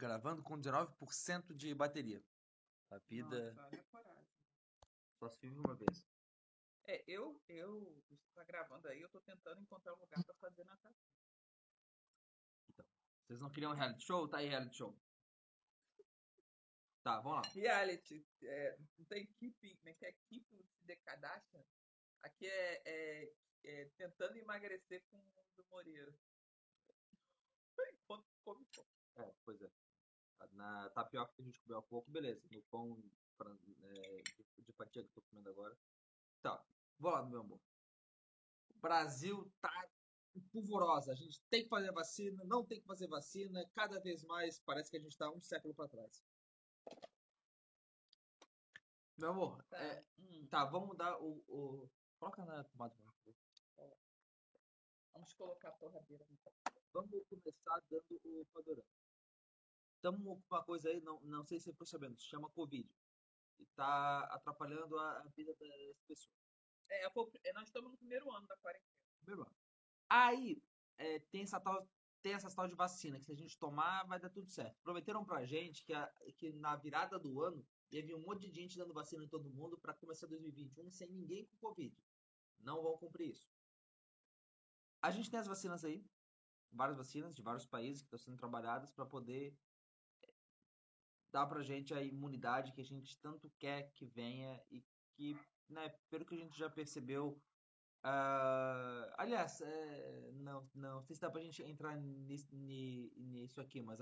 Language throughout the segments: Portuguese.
Gravando com 19% de bateria. A vida Nossa, olha a coragem. só se vive uma vez. É, eu, eu, tá gravando aí, eu tô tentando encontrar um lugar pra fazer natação. Vocês não queriam reality show? Tá aí reality show. Tá, vamos lá. Reality, é, não tem keeping, como é que é? Keeping the Kardashian? Aqui é, é, é tentando emagrecer com o do Moreira. Enquanto come pão. É, pois é. Na tapioca que a gente comeu há pouco, beleza. No pão é, de, fatia que eu tô comendo agora. Tá, vou lá, meu amor. O Brasil tá pulvorosa. A gente tem que fazer vacina, não tem que fazer vacina. Cada vez mais parece que a gente tá um século para trás. Meu amor, Tá. é, hum, tá, vamos dar o, o... Coloca na tomada. favor. vamos colocar a torradeira. no Vamos começar dando o padrão. Estamos com uma coisa aí, não, não sei se você ficou sabendo, se chama Covid. E tá atrapalhando a, a vida das pessoas. É, é, nós estamos no primeiro ano da quarentena. Primeiro ano. Aí, é, tem, essa tal, tem essa tal de vacina, que se a gente tomar, vai dar tudo certo. Prometeram pra gente que, a- que na virada do ano ia vir um monte de gente dando vacina em todo mundo para começar 2021 sem ninguém com Covid. Não vão cumprir isso. A gente tem as vacinas aí, várias vacinas de vários países que estão sendo trabalhadas para poder dar pra gente a imunidade que a gente tanto quer que venha e que, né, pelo que a gente já percebeu, ah, aliás, é, não, não sei se dá pra gente entrar nis- ni- nisso aqui, mas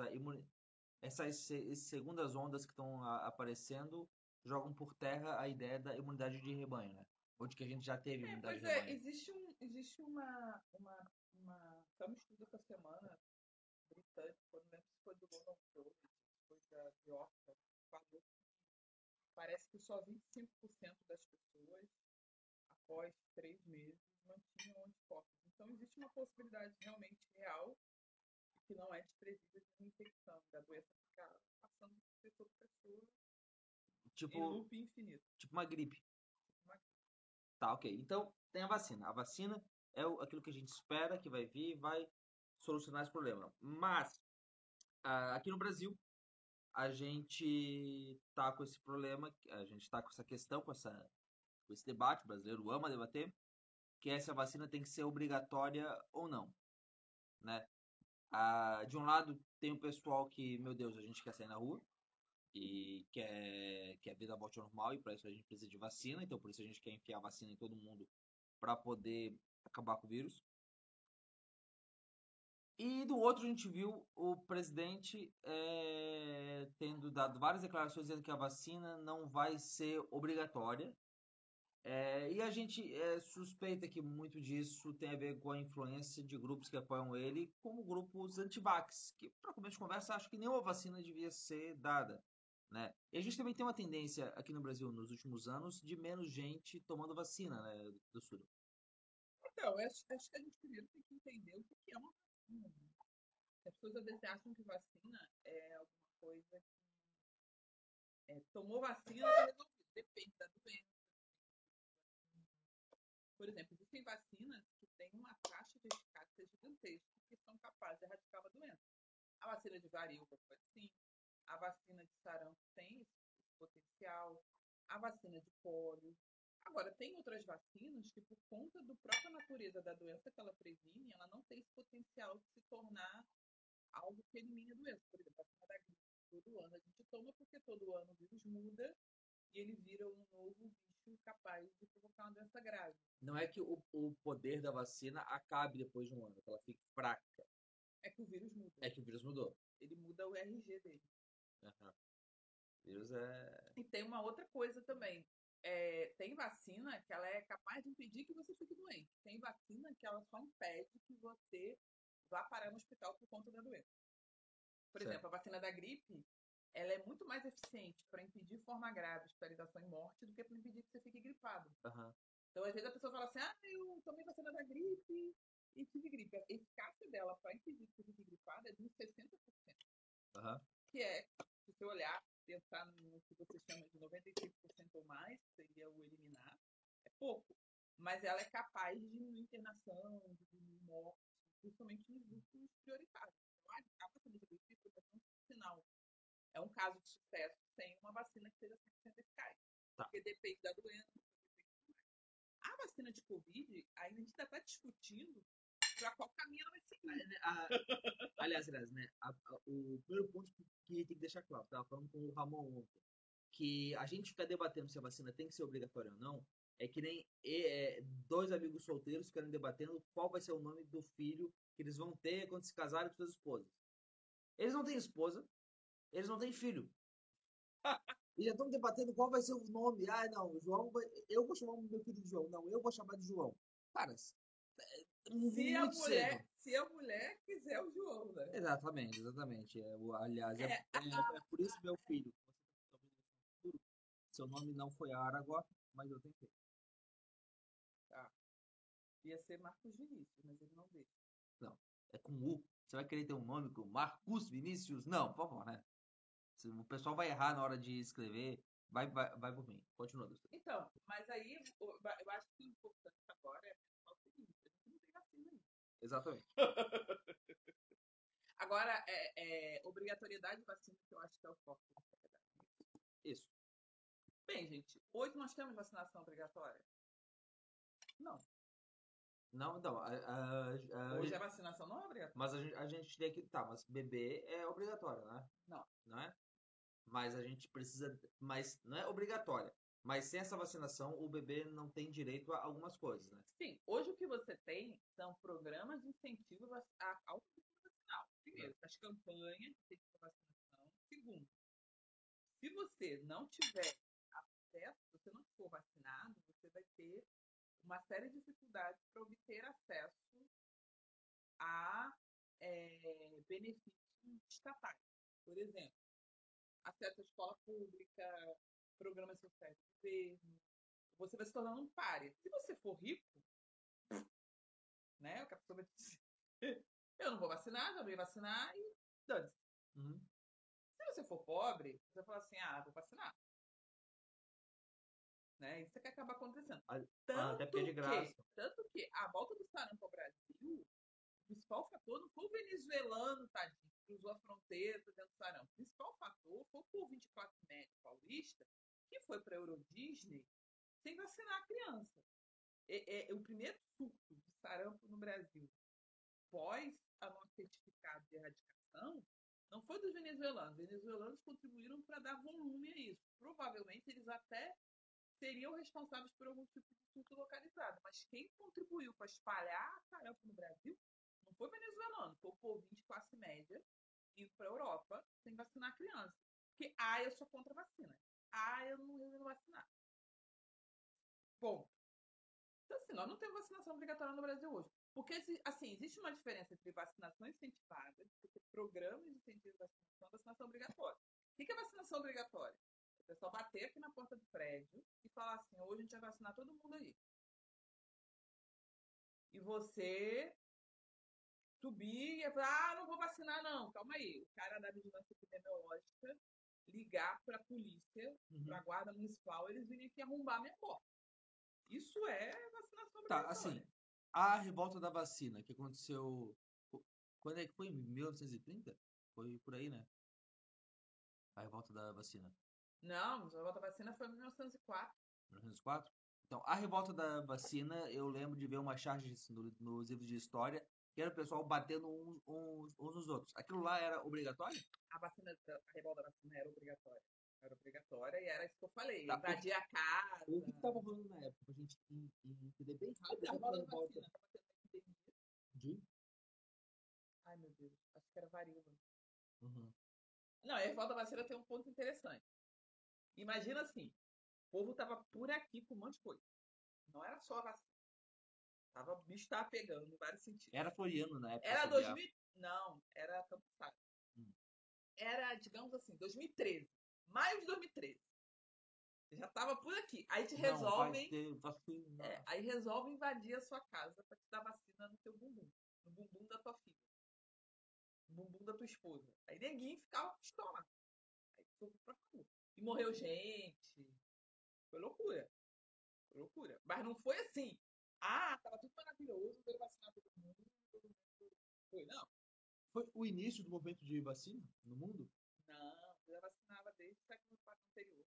essas se- segundas ondas que estão aparecendo jogam por terra a ideia da imunidade de rebanho, né? Ou de que a gente já teve É, imunidade pois de é, rebanho. existe, um, existe uma, uma, uma. Saiu um estudo essa semana britânico, eu não lembro se foi do London Journal, se foi da que falou que parece que só 25% das pessoas, após três meses, mantinham anticorpos. Então existe uma possibilidade realmente real, que não é desprezível, de uma infecção, da doença ficar passando de pessoa para pessoa em Tipo, loop infinito. tipo uma gripe. Uma- Tá, ok. Então, tem a vacina. A vacina é aquilo que a gente espera que vai vir e vai solucionar esse problema. Mas, ah, aqui no Brasil, a gente tá com esse problema, a gente tá com essa questão, com, essa, com esse debate, o brasileiro ama debater, que é se a vacina tem que ser obrigatória ou não, né? Ah, de um lado, tem o pessoal que, meu Deus, a gente quer sair na rua e quer que a vida volte ao normal e para isso a gente precisa de vacina, então por isso a gente quer enfiar vacina em todo mundo para poder acabar com o vírus. E do outro a gente viu o presidente eh, tendo dado várias declarações dizendo que a vacina não vai ser obrigatória. Eh, e a gente eh, suspeita que muito disso tem a ver com a influência de grupos que apoiam ele, como grupos antivax, que para começo de conversa acho que nenhuma vacina devia ser dada. Né? E a gente também tem uma tendência aqui no Brasil nos últimos anos de menos gente tomando vacina né, do sul. Então, acho, acho que a gente primeiro tem que entender o que é uma As pessoas às vezes acham que vacina é alguma coisa que é, tomou vacina está resolvido. Depende da doença. Por exemplo, existem vacinas que têm uma taxa de eficácia gigantesca que são capazes de erradicar uma doença. A vacina de varíola foi assim. A vacina de sarampo tem esse potencial. A vacina de pólio. Agora, tem outras vacinas que, por conta da própria natureza da doença que ela previne, ela não tem esse potencial de se tornar algo que elimine a doença. Por exemplo, a vacina da gripe, todo ano a gente toma porque todo ano o vírus muda e ele vira um novo bicho capaz de provocar uma doença grave. Não é que o, o poder da vacina acabe depois de um ano, que ela fique fraca. É que o vírus muda. É que o vírus mudou. Ele muda o RG dele. O vírus é. E tem uma outra coisa também. É, tem vacina que ela é capaz de impedir que você fique doente. Tem vacina que ela só impede que você vá parar no hospital por conta da doença. Por Certo. exemplo, a vacina da gripe, ela é muito mais eficiente para impedir forma grave, hospitalização e morte do que para impedir que você fique gripado. Aham. Então, às vezes a pessoa fala assim: ah, eu tomei vacina da gripe e tive gripe. A eficácia dela para impedir que você fique gripado é de uns 60%. Aham. que é, se você olhar, pensar no que você chama de 95% ou mais, que seria o eliminar, é pouco. Mas ela é capaz de diminuir internação, de diminuir morte, principalmente nos grupos prioritários. Então, a vacina de gripe foi um sinal é um caso de sucesso sem uma vacina que seja 100% eficaz. Tá. Porque depende da doença. A vacina de Covid, ainda a gente ainda está discutindo para qual caminho ela vai seguir. né, a- aliás, aliás, né? a- a- o primeiro ponto que tem que deixar claro, tava falando com o Ramon ontem, que a gente ficar debatendo se a vacina tem que ser obrigatória ou não, é que nem é, dois amigos solteiros ficarem debatendo qual vai ser o nome do filho que eles vão ter quando se casarem com suas esposas. Eles não têm esposa, eles não têm filho. E já estão debatendo qual vai ser o nome. Ah, não, João vai... Eu vou chamar o meu filho de João. Não, eu vou chamar de João. Cara, Se a, mulher, cedo. se a mulher quiser o João, né? Exatamente, exatamente. É, aliás, é, É, é- é por isso, meu filho, tá seu nome não foi Aragó, mas eu tentei. Ia ser Marcos Vinícius, mas ele não deixa. É com U. Você vai querer ter um nome com Marcos Vinícius? Não, por favor, né? O pessoal vai errar na hora de escrever, vai, vai, vai por mim. Continua, Gustavo. Então, mas aí eu acho que o importante agora é pensar o seguinte: a gente não tem vacina ainda. Exatamente. Agora, é, é, obrigatoriedade de vacina, que eu acho que é o foco. Isso. Bem, gente, hoje nós temos vacinação obrigatória? Não. Não, não. A, a- a- Hoje a vacinação não é obrigatória. Mas a gente, a gente tem que. Tá, mas bebê é obrigatório, né? Não. Não é? Mas a gente precisa. Mas não é obrigatória. Mas sem essa vacinação, o bebê não tem direito a algumas coisas, né? Sim, hoje o que você tem são programas de incentivo ao ciclo vacinal. Primeiro, as campanhas de incentivo à vacinação. Segundo, se você não tiver acesso, se você não for vacinado, você vai ter uma série de dificuldades para obter acesso a eh, benefícios estatais. Por exemplo, acesso à escola pública, programas sociais do governo, você vai se tornando um páreo. Se você for rico, né? O que a pessoa vai dizer. Eu não vou vacinar, já ia vacinar e dane Uhum. Se você for pobre, você vai falar assim, ah, vou vacinar. Né? Isso é que acaba acontecendo. Ah, Tanto, até é de que, graça. tanto que a volta do sarampo ao Brasil, o principal fator não foi o venezuelano, tadinho, que cruzou a fronteira trazendo sarampo. O principal fator foi o povo 24 médio paulista, que foi para a Euro Disney sem vacinar a criança. É, é, o primeiro surto de sarampo no Brasil, pós a nosso certificado de erradicação, não foi dos venezuelanos. Os venezuelanos contribuíram para dar volume a isso. Provavelmente eles até seriam responsáveis por algum tipo de surto localizado. Mas quem contribuiu para espalhar sarampo no Brasil não foi venezuelano, foi o povinho de classe média indo para a Europa sem vacinar a criança. Porque, ah, eu sou contra a vacina. Ah, eu não resolvo vacinar. Bom, então assim, nós não temos vacinação obrigatória no Brasil hoje. Porque, assim, existe uma diferença entre vacinação incentivada, programas de incentivo de vacinação vacinação obrigatória. O que é vacinação obrigatória? O pessoal bater aqui na porta do prédio e falar assim, hoje a gente vai vacinar todo mundo aí. E você subir e falar, ah, não vou vacinar não, calma aí. O cara da vigilância epidemiológica ligar para a polícia, Uhum. para a guarda municipal, eles virem aqui arrombar minha porta. Isso é vacinação Tá, obrigatória. assim, a revolta da vacina que aconteceu. Quando é que foi? Em 1930? Foi por aí, né? A revolta da vacina. Não, a volta vacina foi em 1904. 1904? Então, a revolta da vacina, eu lembro de ver uma charge no- nos livros de história, que era o pessoal batendo uns, uns, uns nos outros. Aquilo lá era obrigatório? A vacina, a revolta da vacina era obrigatória. Era obrigatória e era isso que eu falei. Tá, invadir a casa. O que estava rolando na época? Pra gente en- en- entender bem A rápido. revolta da revolta vacina estava tendo uma epidemia. de... Ai, meu Deus. Acho que era varíola. Uhum. Não, a revolta da vacina tem um ponto interessante. Imagina assim, o povo tava por aqui com um monte de coisa. Não era só a vacina. Tava, o bicho tava pegando em vários sentidos. Era Floriano na época. Era esse diabo. 2000. Não, era Campos Salles. Hum. Era, digamos assim, 2013. Maio de 2013. Já tava por aqui. Aí te resolvem. é, aí resolve invadir a sua casa pra te dar vacina no teu bumbum. No bumbum da tua filha. No bumbum da tua esposa. Aí neguinho ficava pistola. Aí foi pra rua. E morreu gente. Foi loucura. Foi loucura. Mas não foi assim. Ah, tava tudo maravilhoso, veio vacinar todo mundo. mundo Foi, não. Foi o início do movimento de vacina no mundo? Não, já vacinava desde o século anterior.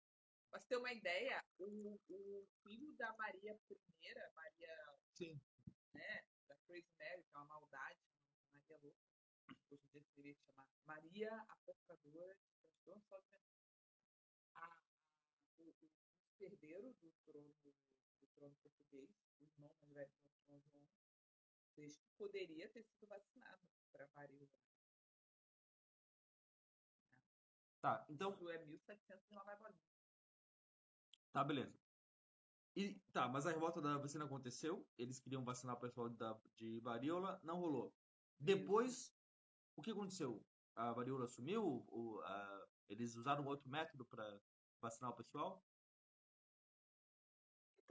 Pra você ter uma ideia, o, o filho da Maria I, Maria, Sim. né, da Crazy Mary, que é uma maldade, Maria Louca, hoje em dia deveria chamar Maria a Portadora de transtorno só de a, o, o herdeiro do trono, trono português, o irmão mais velho do São João, desde que poderia ter sido vacinado para varíola. Tá, então, Isso é 1700 e lá vai bolinha. tá, beleza. E, tá, mas a revolta da vacina aconteceu, eles queriam vacinar o pessoal da, de varíola, não rolou. Depois, o que aconteceu? A varíola sumiu? O, a- eles usaram outro método para vacinar o pessoal?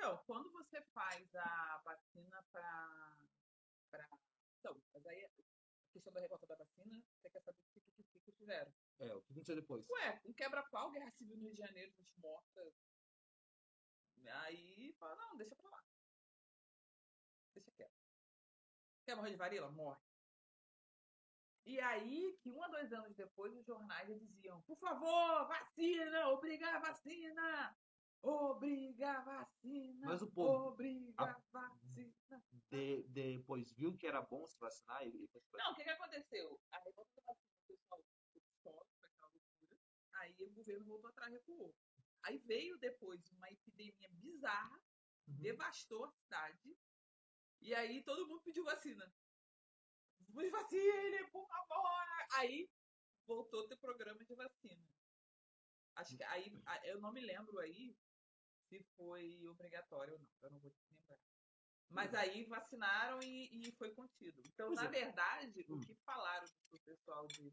Então, quando você faz a vacina para. Pra... Então, mas aí a questão da revolta da vacina, você quer saber o que, que, que, que fizeram? É, o que aconteceu depois? Ué, um quebra-pau, guerra civil no Rio de Janeiro, gente morta. Aí fala, não, deixa pra lá. Deixa quieto. Quer morrer de varíola? Morre. E aí, que um a dois anos depois, os jornais já diziam, por favor, vacina, obriga a vacina! Obriga a vacina! Mas o povo- Obriga a- vacina! De- depois viu que era bom se vacinar e, e Não, o que, que aconteceu? A revolta da vacina, o pessoal ficou foi aquela loucura. Aí o governo voltou atrás, recuou. Aí veio depois uma epidemia bizarra, Uhum. devastou a cidade. E aí todo mundo pediu vacina. Me vacine, por favor! Aí voltou a ter programa de vacina. Acho que aí, eu não me lembro aí se foi obrigatório ou não, eu não vou te lembrar. Mas aí vacinaram e, e foi contido. Então, Pois na é. verdade, Hum. o que falaram pro pessoal de.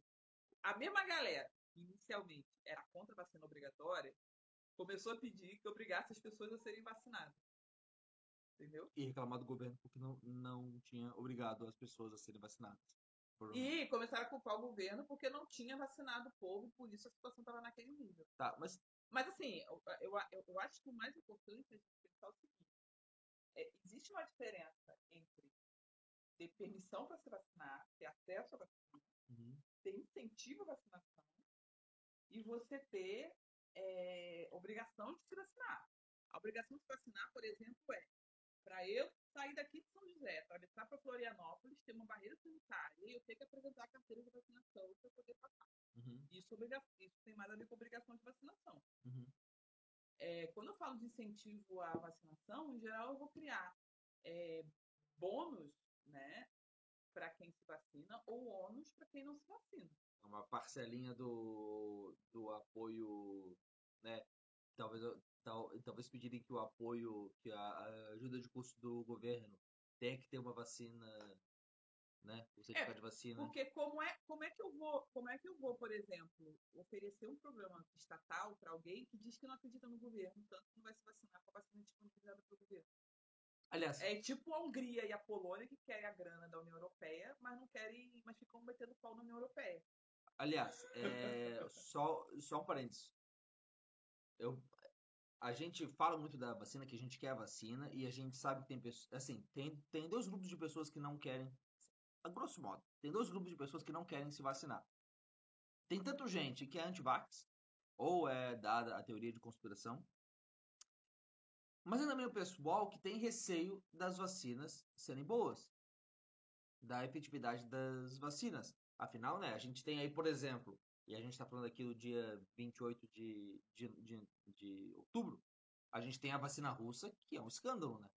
A mesma galera inicialmente era contra a vacina obrigatória começou a pedir que obrigasse as pessoas a serem vacinadas. Entendeu? E reclamar do governo porque não, não tinha obrigado as pessoas a serem vacinadas. E começaram a culpar o governo porque não tinha vacinado o povo por isso a situação estava naquele nível. Tá, mas Mas assim, eu, eu, eu- eu acho que o mais importante é a gente pensar o seguinte: é, existe uma diferença entre ter permissão para se vacinar, ter acesso à vacina, uhum, ter incentivo à vacinação e você ter é, obrigação de se vacinar. A obrigação de se vacinar, por exemplo, é para eu sair daqui de São José, atravessar para Florianópolis, ter uma barreira sanitária e eu ter que apresentar a carteira de vacinação para poder passar. uhum, Isso, obriga- isso tem mais a ver com obrigação de vacinação. uhum. É, quando eu falo de incentivo à vacinação, em geral eu vou criar é, bônus né, para quem se vacina ou ônus para quem não se vacina. uma parcelinha do, do apoio, né? Talvez, tal, talvez pedirem que o apoio, que a, a ajuda de custo do governo tenha que ter uma vacina, né? O certificado de vacina. Porque como é, como é que eu vou, como é que eu vou, por exemplo, oferecer um programa estatal para alguém que diz que não acredita no governo, tanto que não vai se vacinar com a vacina disponibilizada pelo governo? Aliás, É tipo a Hungria e a Polônia que querem a grana da União Europeia, mas não querem, mas ficam metendo pau na União Europeia. aliás, é, só, só um parênteses. Eu, a gente fala muito da vacina, que a gente quer a vacina, e a gente sabe que tem pessoas. Assim, tem, tem dois grupos de pessoas que não querem. A grosso modo, tem dois grupos de pessoas que não querem se vacinar. Tem tanto gente que é anti-vax, ou é dada a teoria de conspiração, mas é também o pessoal que tem receio das vacinas serem boas, da efetividade das vacinas. Afinal, né, a gente tem aí, por exemplo, e a gente está falando aqui do dia 28 de, de, de, de outubro, a gente tem a vacina russa, que é um escândalo, né?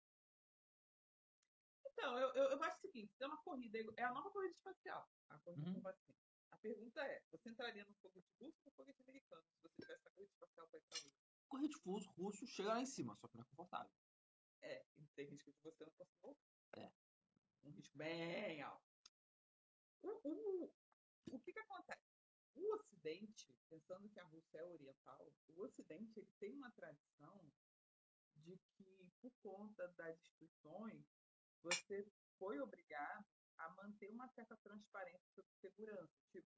Então, eu, eu, eu acho o seguinte, é uma corrida, é a nova corrida espacial, a corrida Uhum. com vacina. A pergunta é, você entraria no foguete russo ou no foguete americano, se você tivesse a corrida espacial para para Lua? Correr fuso russo chega lá em cima, só que não é confortável. É, e tem risco de você não conseguir voltar. É. Um risco bem alto. O, o, o que que acontece? O Ocidente, pensando que a Rússia é oriental, o Ocidente ele tem uma tradição de que, por conta das instituições, você foi obrigado a manter uma certa transparência sobre segurança. Tipo,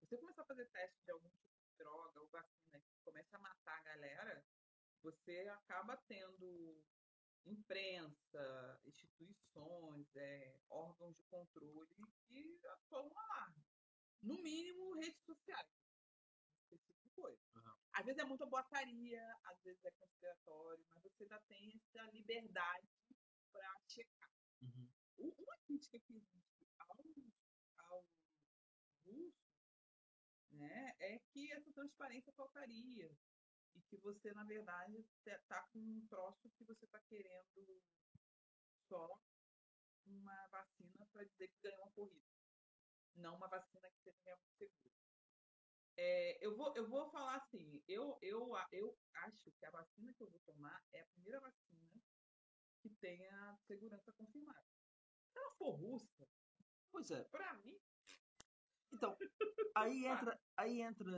você começar a fazer teste de algum tipo de droga ou vacina que começa a matar a galera, você acaba tendo imprensa, instituições, é, órgãos de controle que atuam um alarme. No mínimo, sociais. Coisa. Aham. Às vezes é muita boataria, às vezes é conspiratório, mas você ainda tem essa liberdade para checar. Uhum. Uma crítica que existe ao, ao russo né, é que essa transparência faltaria. E que você, na verdade, está com um troço que você está querendo só uma vacina para dizer que ganhou uma corrida. Não uma vacina que seja realmente segura. É, eu, vou, eu vou falar assim, eu, eu, eu acho que a vacina que eu vou tomar é a primeira vacina que tenha segurança confirmada. Se ela for russa, Pois é. para mim, Então, aí entra, aí entra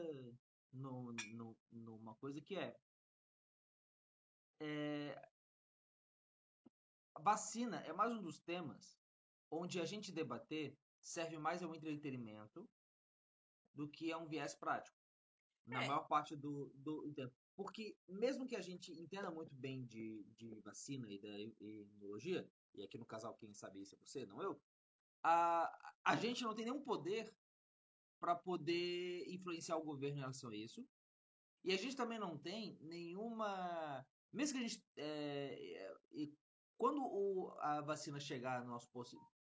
no, no, numa coisa que é, é, a vacina é mais um dos temas onde a gente debater serve mais ao entretenimento do que a um viés prático. Na É. maior parte do, do tempo. Porque mesmo que a gente entenda muito bem de, de vacina e da imunologia, e aqui no casal quem sabe isso é você, não eu, a, a gente não tem nenhum poder para poder influenciar o governo em relação a isso. E a gente também não tem nenhuma. Mesmo que a gente. é, é, e quando o- a vacina chegar no nosso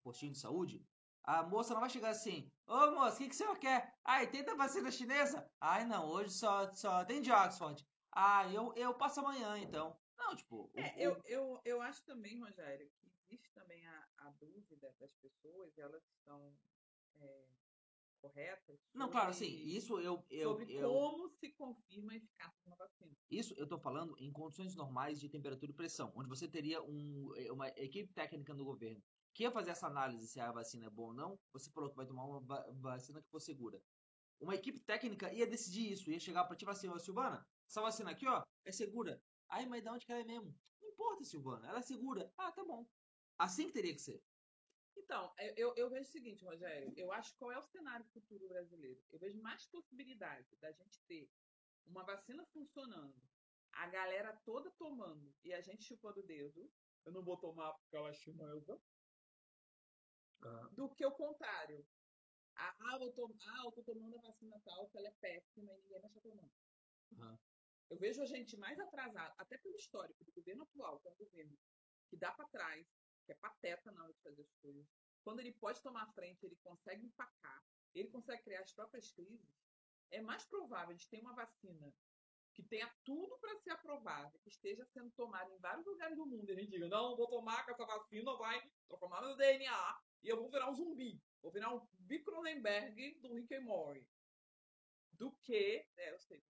postinho de saúde, a moça não vai chegar assim: Ô moça, o que, que você quer? Ai, tem da vacina chinesa? Ai, não, hoje só, só tem de Oxford. Ah, eu, eu passo amanhã então. Não, tipo. o- É, o- eu, eu, eu acho também, Rogério, que existe também a, a dúvida das pessoas, elas estão é, corretas. Não, claro, assim, isso eu. eu, sobre eu como se confirma a eficácia de uma vacina. Isso eu estou falando em condições normais de temperatura e pressão, onde você teria um- uma equipe técnica no governo que ia fazer essa análise se a vacina é boa ou não. Você falou que vai tomar uma va- vacina que for segura. Uma equipe técnica ia decidir isso, ia chegar para ti e falar assim: "Ô, Silvana, essa vacina aqui, ó, é segura. Ai, mas de onde que ela é mesmo? Não importa, Silvana, ela é segura. Ah, tá bom. Assim que teria que ser. Então, eu, eu- eu vejo o seguinte, Rogério, eu acho qual é o cenário futuro brasileiro. Eu vejo mais possibilidade da gente ter uma vacina funcionando, a galera toda tomando e a gente chupando o dedo. Eu não vou tomar porque ela é chinesa. Do que o contrário. Ah, eu, vou tom- ah, eu tô tomando a vacina tal, que ela é péssima e ninguém mais tá tomando. Eu vejo a gente mais atrasada, até pelo histórico do governo atual, que é um governo que dá para trás, que é pateta na hora de fazer as coisas. Quando ele pode tomar a frente, ele consegue empacar, ele consegue criar as próprias crises. É mais provável de ter uma vacina que tenha tudo para ser aprovada, que esteja sendo tomada em vários lugares do mundo, e a gente diga, não, vou tomar que essa vacina vai transformar meu DNA e eu vou virar um zumbi, vou virar um Bill Cronenberg do Rick and Morty. Do que, é, eu sei,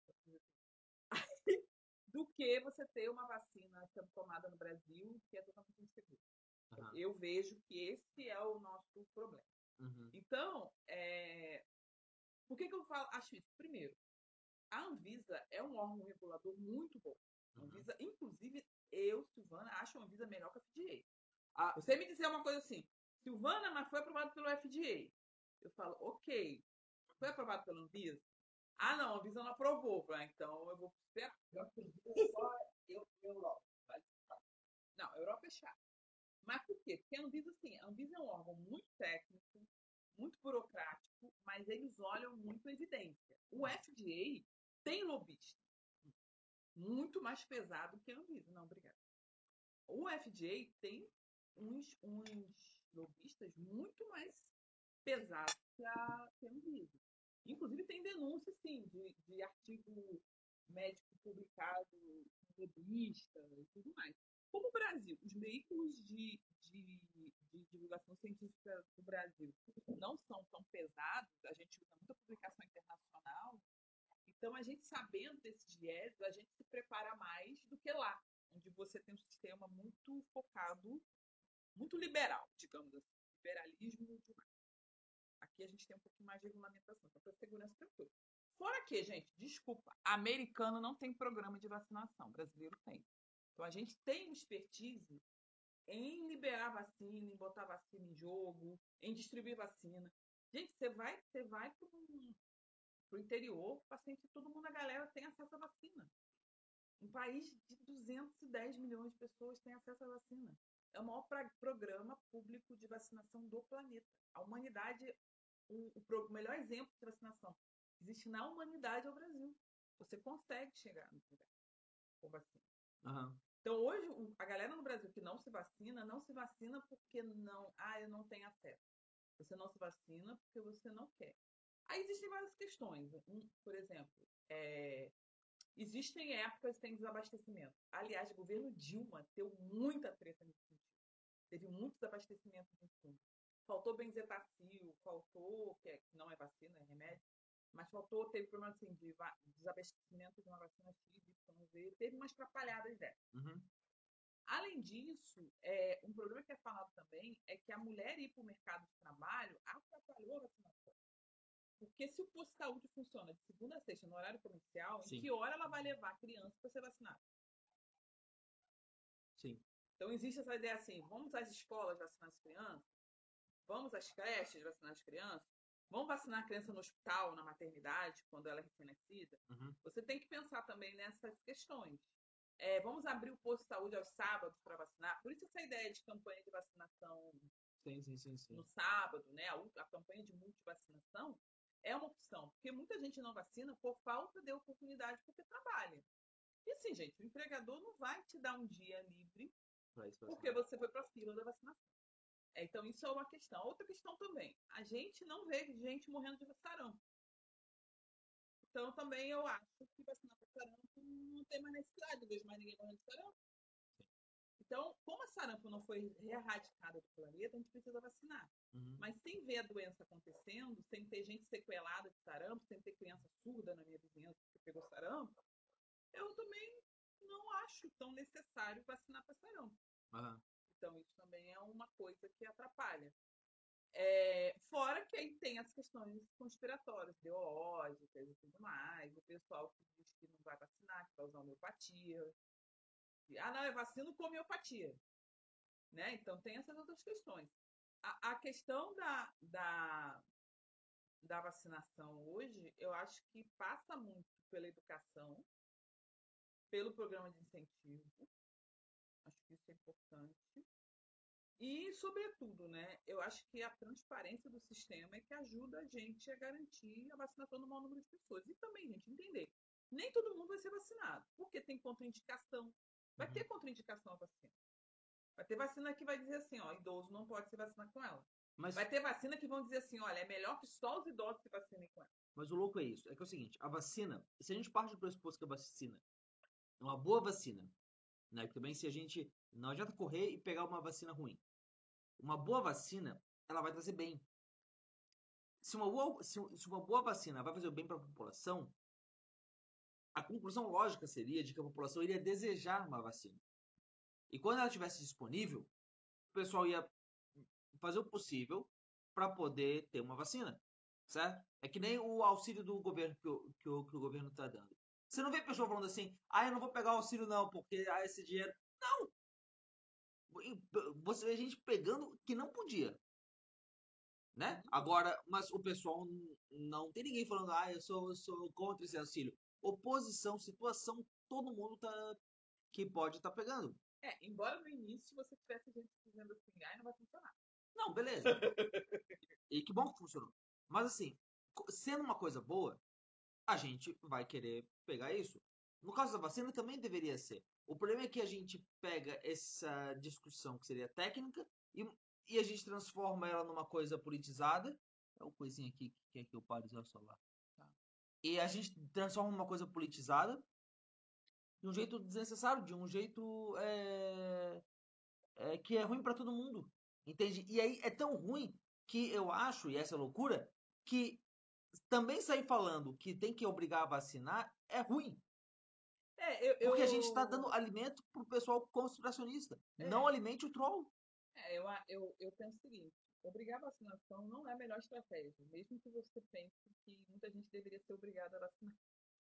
do que você ter uma vacina sendo tomada no Brasil que é totalmente insegura. Aham. Eu vejo que esse é o nosso problema. Uhum. Então, é, por que, que eu falo, acho isso? Primeiro, a Anvisa é um órgão regulador muito bom. Uhum. Anvisa, inclusive, eu, Silvana, acho a Anvisa melhor que a FDA. Ah. Você me dizer uma coisa assim, Silvana, mas foi aprovado pelo FDA. Eu falo, ok, foi aprovado pela Anvisa? Ah, não, a Anvisa não aprovou. Eu Ah, então eu vou esperar. Eu, Europa. Não, a Europa é chato. Mas por quê? Porque a Anvisa, assim, a Anvisa é um órgão muito técnico, muito burocrático, mas eles olham muito a evidência. O FDA tem lobista. Muito mais pesado que a Anvisa. Não, obrigada. O FDA tem uns, uns lobistas muito mais pesados que a, que a Anvisa. Inclusive tem denúncia, sim, de, de artigo médico publicado com lobista e tudo mais. Como o Brasil, os veículos de, de, de divulgação científica do Brasil não são tão pesados, a gente usa muita publicação internacional, então a gente sabendo desses viés, a gente se prepara mais do que lá, onde você tem um sistema muito focado, muito liberal, digamos assim, liberalismo demais. Aqui a gente tem um pouquinho mais de regulamentação, então para segurança tranquilo. Fora que, gente, desculpa, americano não tem programa de vacinação, brasileiro tem. Então a gente tem expertise em liberar vacina, em botar vacina em jogo, em distribuir vacina. Gente, você vai, você vai para o interior, paciente, todo mundo, a galera tem acesso à vacina. Um país de 210 milhões de pessoas tem acesso à vacina. É o maior programa público de vacinação do planeta. A humanidade, o, o, melhor exemplo de vacinação que existe na humanidade é o Brasil. você consegue chegar no lugar com vacina. Aham. Então, hoje, a galera no Brasil que não se vacina, não se vacina porque não. Ah, eu não tenho acesso. Você não se vacina porque você não quer. Aí existem várias questões. Um, por exemplo, é, existem épocas tem desabastecimento. Aliás, o governo Dilma deu muita treta nesse sentido. Teve muito desabastecimento de insumos. Faltou benzetacil, faltou, é- que não é vacina, é remédio, mas faltou, teve problema assim, de desabastecimento de uma vacina X, Y, teve umas atrapalhadas dessa. Uhum. Além disso, é, um problema que é falado também é que a mulher ir para o mercado de trabalho atrapalhou a vacinação. Porque se o posto de saúde funciona de segunda a sexta no horário comercial, Sim. em que hora ela vai levar a criança para ser vacinada? Sim. Então existe essa ideia assim, vamos às escolas vacinar as crianças? Vamos às creches vacinar as crianças? Vamos vacinar a criança no hospital, na maternidade, quando ela é recém-nascida? Uhum. Você tem que pensar também nessas questões. É, vamos abrir o posto de saúde aos sábados para vacinar. Por isso essa ideia de campanha de vacinação Sim, sim, sim, no sábado, né? A, a campanha de multivacinação é uma opção, porque muita gente não vacina por falta de oportunidade porque trabalha. E assim, gente, o empregador não vai te dar um dia livre porque você foi para a fila da vacinação. É, então, isso é uma questão. Outra questão também, a gente não vê gente morrendo de sarampo. Então, também eu acho que vacinar para sarampo não tem mais necessidade, não vejo mais ninguém morrendo de sarampo. Então, como a sarampo não foi erradicada do planeta, a gente precisa vacinar. Uhum. Mas sem ver a doença acontecendo, sem ter gente sequelada de sarampo, sem ter criança surda na minha vizinhança que pegou sarampo, eu também não acho tão necessário vacinar para sarampo. Aham. Então, isso também é uma coisa que atrapalha. É, fora que aí tem as questões conspiratórias, ideológicas e tudo mais. O pessoal que diz que não vai vacinar, que vai usar homeopatia. Ah, não, é vacina com homeopatia. Né? Então, tem essas outras questões. A, a questão da, da, da vacinação hoje, eu acho que passa muito pela educação, pelo programa de incentivo. Acho que isso é importante. E, sobretudo, né, eu acho que a transparência do sistema é que ajuda a gente a garantir a vacinação do maior número de pessoas. E também, gente, entender. Nem todo mundo vai ser vacinado, porque tem contraindicação. Vai Uhum. ter contraindicação à vacina. Vai ter vacina que vai dizer assim, ó, idoso não pode se vacinar com ela. Mas, Vai ter vacina que vão dizer assim, olha, é melhor que só os idosos se vacinem com ela. mas o louco é isso. É que é o seguinte, a vacina, se a gente parte do pressuposto que a vacina é uma boa vacina, né? Também se a gente não adianta correr e pegar uma vacina ruim. Uma boa vacina, ela vai trazer bem. Se uma boa, se, se uma boa vacina vai fazer bem para a população, a conclusão lógica seria de que a população iria desejar uma vacina. E quando ela estivesse disponível, o pessoal ia fazer o possível para poder ter uma vacina, certo? É que nem o auxílio do governo que o, que o, que o governo está dando. Você não vê pessoa falando assim, ah, eu não vou pegar o auxílio não, porque ah, esse dinheiro... Não! Você vê gente pegando que não podia, né? Agora, mas o pessoal não tem ninguém falando, ah, eu sou, eu sou contra esse auxílio. Oposição, situação, todo mundo tá que pode estar pegando. É, embora no início você tivesse gente dizendo assim, ai, não vai funcionar. Não, beleza. e que bom que funcionou. Mas assim, sendo uma coisa boa, a gente vai querer pegar isso. No caso da vacina também deveria ser. O problema é que a gente pega essa discussão que seria técnica e, e a gente transforma ela numa coisa politizada. É uma coisinha aqui que quer que eu pare de usar. Tá. E a gente transforma numa coisa politizada de um jeito desnecessário, de um jeito é, é, que é ruim para todo mundo. Entende? E aí é tão ruim que eu acho, e essa é loucura, que também sair falando que tem que obrigar a vacinar é ruim. É, eu, Porque a eu- gente está dando alimento pro pessoal conspiracionista. É. Não alimente o troll. É, eu, eu, eu penso o seguinte: obrigar a vacinação não é a melhor estratégia, mesmo que você pense que muita gente deveria ser obrigada a vacinar.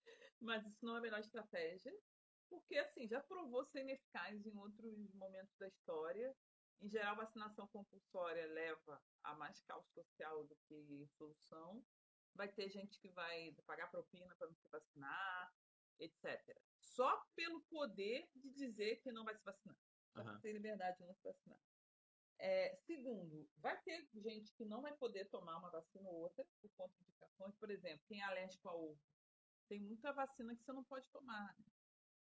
Mas isso não é a melhor estratégia, porque assim, já provou ser ineficaz em outros momentos da história. Em geral, vacinação compulsória leva a mais caos social do que solução. Vai ter gente que vai pagar propina para não se vacinar, etc. Só pelo poder de dizer que não vai se vacinar. Por ter liberdade de não se vacinar. É, segundo, vai ter gente que não vai poder tomar uma vacina ou outra por contraindicações. Por exemplo, quem é alérgico a ovo. tem muita vacina que você não pode tomar. Né?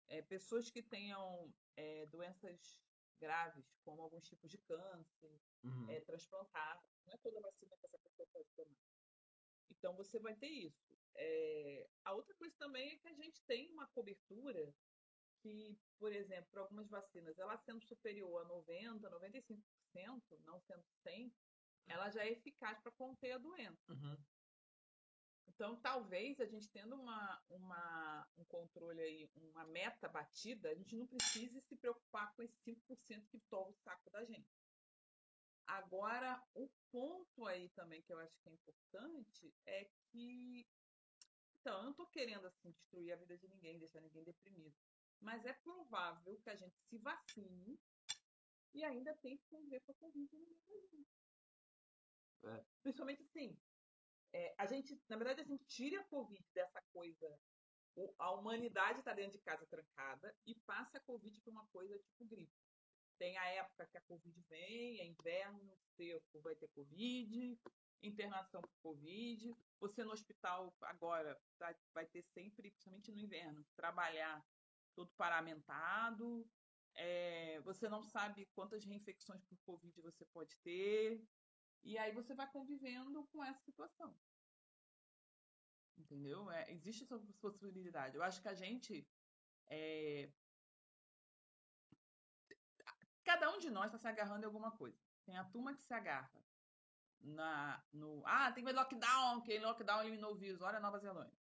É, pessoas que tenham é, doenças graves, como alguns tipos de câncer, Uhum. é, transplantar, não é toda vacina que essa pessoa pode tomar. Então você vai ter isso. É, a outra coisa também é que a gente tem uma cobertura que, por exemplo, para algumas vacinas, ela sendo superior a 90%, 95%, não sendo 100%, ela já é eficaz para conter a doença. Uhum. Então, talvez a gente tendo uma, uma, um controle aí, uma meta batida, a gente não precise se preocupar com esse 5% que toma o saco da gente. Agora, o ponto aí também que eu acho que é importante é que. Então, eu não estou querendo assim, destruir a vida de ninguém, deixar ninguém deprimido. Mas é provável que a gente se vacine e ainda tem que conviver com a Covid no meio da gente. É. Principalmente assim, é, a gente, na verdade, a gente tira a Covid dessa coisa. A humanidade está dentro de casa trancada e passa a Covid para uma coisa tipo gripe. Tem a época que a Covid vem, é inverno, seco, vai ter Covid, internação por Covid. Você no hospital agora tá- vai ter sempre, principalmente no inverno, trabalhar todo paramentado. É, você não sabe quantas reinfecções por Covid você pode ter. E aí você vai convivendo com essa situação. Entendeu? É, existe essa possibilidade. Eu acho que a gente. é, cada um de nós está se agarrando em alguma coisa. Tem a turma que se agarra na, no. Ah, tem que ver lockdown, que lockdown eliminou o vírus. Olha a Nova Zelândia.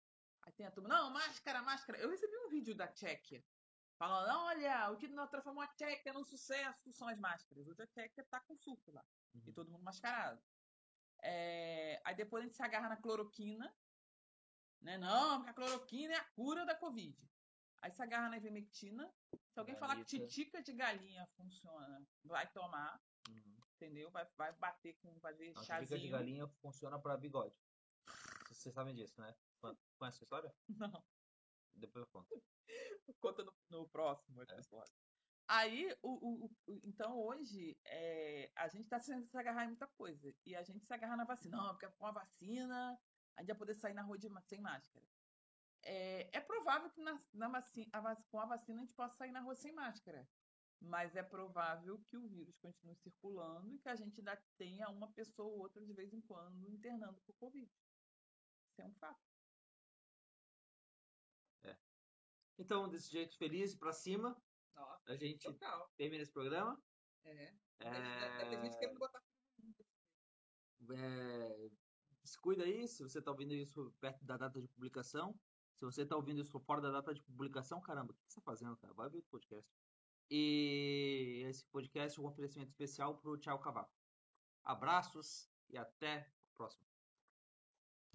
Aí tem a turma, não, máscara, máscara. Eu recebi um vídeo da Tchequia falando: olha, o que não transformou a Tchequia num sucesso são as máscaras. Hoje a Tchequia tá com surto lá. E Uhum. todo mundo mascarado. É, Aí depois a gente se agarra na cloroquina. Né? Não, porque a cloroquina é a cura da Covid. Aí se agarra na ivermectina. Se alguém falar que titica de galinha funciona, vai tomar, Uhum. entendeu? Vai, vai bater com, vai ver A titica de chazinho. galinha funciona para bigode. Vocês sabem disso, né? Con- Conhece essa história? Não, Depois eu conto. conta no, no próximo episódio. Aí, o, o- o- então hoje, é, a gente está se agarrar em muita coisa. E a gente se agarra na vacina. Não, porque com a vacina, a gente vai poder sair na rua de sem máscara. É, é provável que na, na vacina, a vac- com a vacina a gente possa sair na rua sem máscara. Mas é provável que o vírus continue circulando e que a gente ainda tenha uma pessoa ou outra de vez em quando internando por Covid. Isso é um fato. Então, desse jeito feliz pra cima, Nossa, a gente total. termina esse programa. É. É, Tem gente querendo botar é, se cuida aí, se você tá ouvindo isso perto da data de publicação. Se você tá ouvindo isso fora da data de publicação, caramba, o que você tá fazendo, cara? Vai ver o podcast. E esse podcast é um oferecimento especial pro Thiago Cavaco. Abraços e até o próximo.